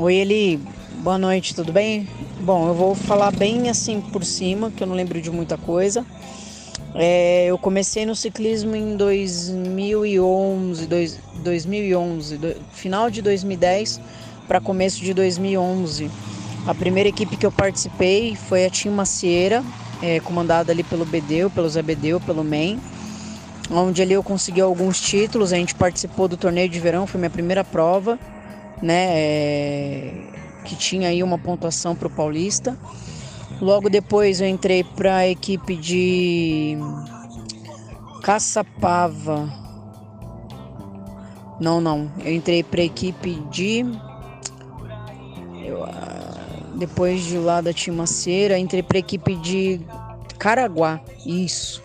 Oi, Eli. Boa noite, tudo bem? Bom, eu vou falar bem assim por cima, que eu não lembro de muita coisa. É, eu comecei no ciclismo em 2011, dois, 2011 do, final de 2010 para começo de 2011. A primeira equipe que eu participei foi a Team Macieira, é, comandada ali pelo Bedeu, pelo Zé Bedeu, pelo MEN, onde ali eu consegui alguns títulos. A gente participou do torneio de verão, foi minha primeira prova, né? É, que tinha aí uma pontuação para o Paulista. Logo depois eu entrei para a equipe de Caçapava. Não, não. Eu entrei para a equipe de. Eu, ah, depois de lá da Timaceira, entrei para a equipe de Caraguá. Isso.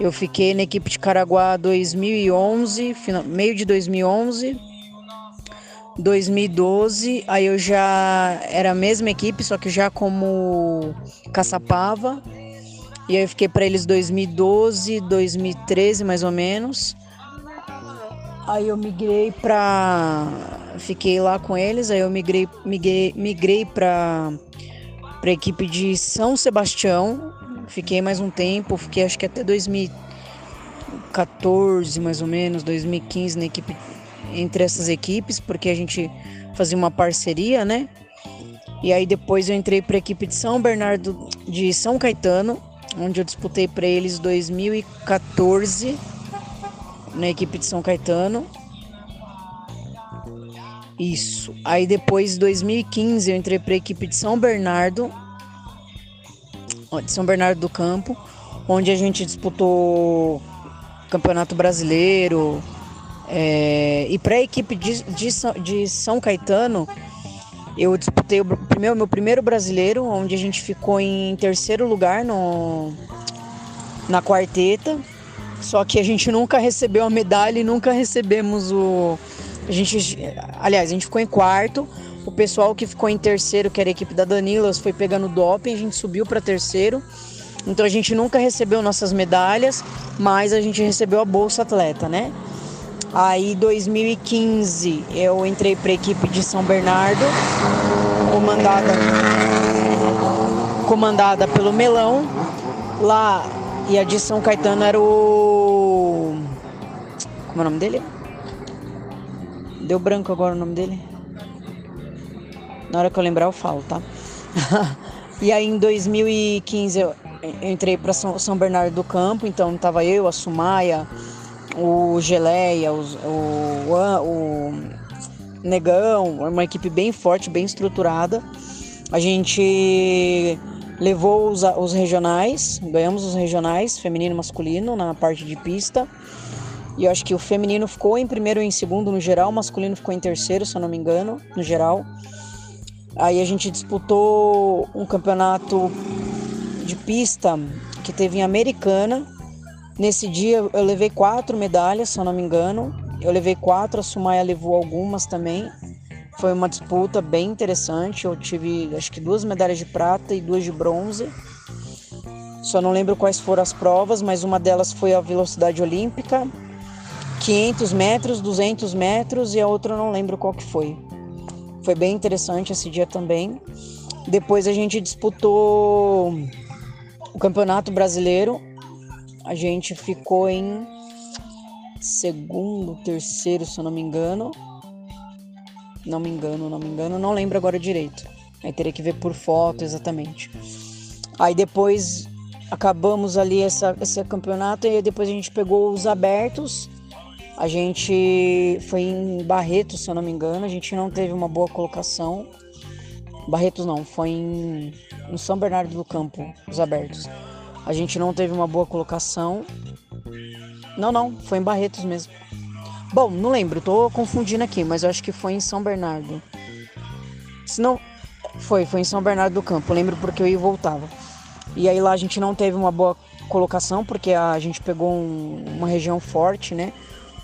Eu fiquei na equipe de Caraguá 2011, final, meio de 2011 2012, aí eu já era a mesma equipe, só que já como Caçapava. E aí eu fiquei para eles 2012, 2013 mais ou menos. Aí eu migrei para fiquei lá com eles, aí eu migrei migrei, migrei para para equipe de São Sebastião. Fiquei mais um tempo, fiquei acho que até 2014 mais ou menos, 2015 na equipe entre essas equipes, porque a gente fazia uma parceria, né? E aí depois eu entrei para a equipe de São Bernardo de São Caetano, onde eu disputei para eles 2014 na equipe de São Caetano. Isso. Aí depois, 2015, eu entrei para a equipe de São Bernardo, de São Bernardo do Campo, onde a gente disputou Campeonato Brasileiro, é, e para a equipe de, de, de, São Caetano, eu disputei o meu, meu primeiro brasileiro, onde a gente ficou em terceiro lugar no, na quarteta. Só que a gente nunca recebeu a medalha e nunca recebemos o. A gente, aliás, a gente ficou em quarto. O pessoal que ficou em terceiro, que era a equipe da Danilas, foi pegando doping, a gente subiu para terceiro. Então a gente nunca recebeu nossas medalhas, mas a gente recebeu a bolsa atleta, né? Aí 2015 eu entrei para a equipe de São Bernardo, comandada comandada pelo Melão. Lá e a de São Caetano era o como é o nome dele? Deu branco agora o nome dele. Na hora que eu lembrar eu falo, tá? e aí em 2015 eu entrei para São Bernardo do Campo, então tava eu, a Sumaia, o Geleia, o, o, Negão, uma equipe bem forte, bem estruturada. A gente levou os, os regionais, ganhamos os regionais, feminino e masculino, na parte de pista. E eu acho que o feminino ficou em primeiro e em segundo no geral, o masculino ficou em terceiro, se eu não me engano, no geral. Aí a gente disputou um campeonato de pista que teve em Americana, Nesse dia eu levei quatro medalhas, se eu não me engano. Eu levei quatro, a Sumaya levou algumas também. Foi uma disputa bem interessante. Eu tive acho que duas medalhas de prata e duas de bronze. Só não lembro quais foram as provas, mas uma delas foi a velocidade olímpica, 500 metros, 200 metros e a outra eu não lembro qual que foi. Foi bem interessante esse dia também. Depois a gente disputou o Campeonato Brasileiro a gente ficou em segundo, terceiro, se eu não me engano. Não me engano, não me engano, não lembro agora direito. Aí teria que ver por foto exatamente. Aí depois acabamos ali essa, esse campeonato e depois a gente pegou os abertos. A gente foi em Barretos, se eu não me engano, a gente não teve uma boa colocação. Barretos não, foi em, em São Bernardo do Campo, os abertos. A gente não teve uma boa colocação. Não, não, foi em Barretos mesmo. Bom, não lembro, tô confundindo aqui, mas eu acho que foi em São Bernardo. Se não. Foi, foi em São Bernardo do Campo, lembro porque eu ia e voltava. E aí lá a gente não teve uma boa colocação, porque a gente pegou um, uma região forte, né?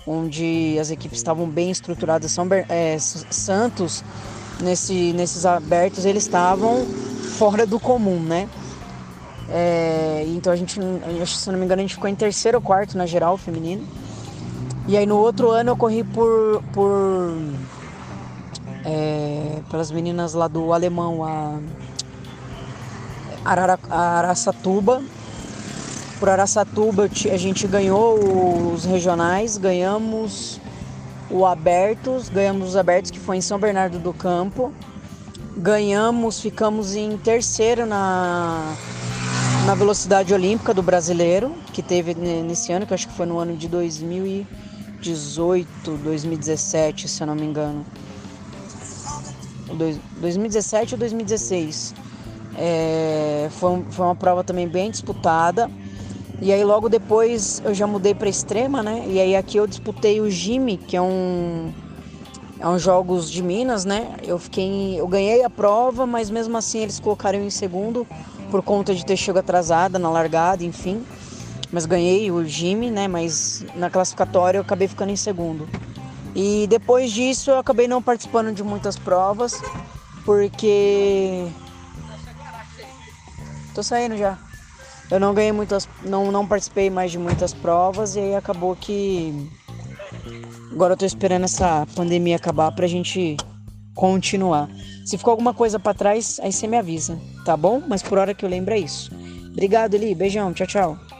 Onde as equipes estavam bem estruturadas. São é, Santos, nesse, nesses abertos, eles estavam fora do comum, né? É, então a gente, se não me engano, a gente ficou em terceiro ou quarto na geral feminino. E aí no outro ano eu corri por, por é, pelas meninas lá do alemão, a Araçatuba. Por Araçatuba a gente ganhou os regionais, ganhamos o abertos, ganhamos os abertos que foi em São Bernardo do Campo. Ganhamos, ficamos em terceiro na, na velocidade olímpica do brasileiro, que teve nesse ano, que acho que foi no ano de 2018, 2017, se eu não me engano. 2017 ou 2016. É, foi, foi uma prova também bem disputada. E aí logo depois eu já mudei para extrema, né? E aí aqui eu disputei o Jimmy, que é um é um jogos de Minas, né? Eu fiquei, eu ganhei a prova, mas mesmo assim eles colocaram em segundo por conta de ter chegado atrasada na largada, enfim. Mas ganhei o Jimmy, né? Mas na classificatória eu acabei ficando em segundo. E depois disso eu acabei não participando de muitas provas, porque. Tô saindo já. Eu não ganhei muitas. Não, não participei mais de muitas provas e aí acabou que. Agora eu tô esperando essa pandemia acabar pra gente continuar. Se ficou alguma coisa para trás, aí você me avisa, tá bom? Mas por hora que eu lembro é isso. Obrigado, Eli. Beijão. Tchau, tchau.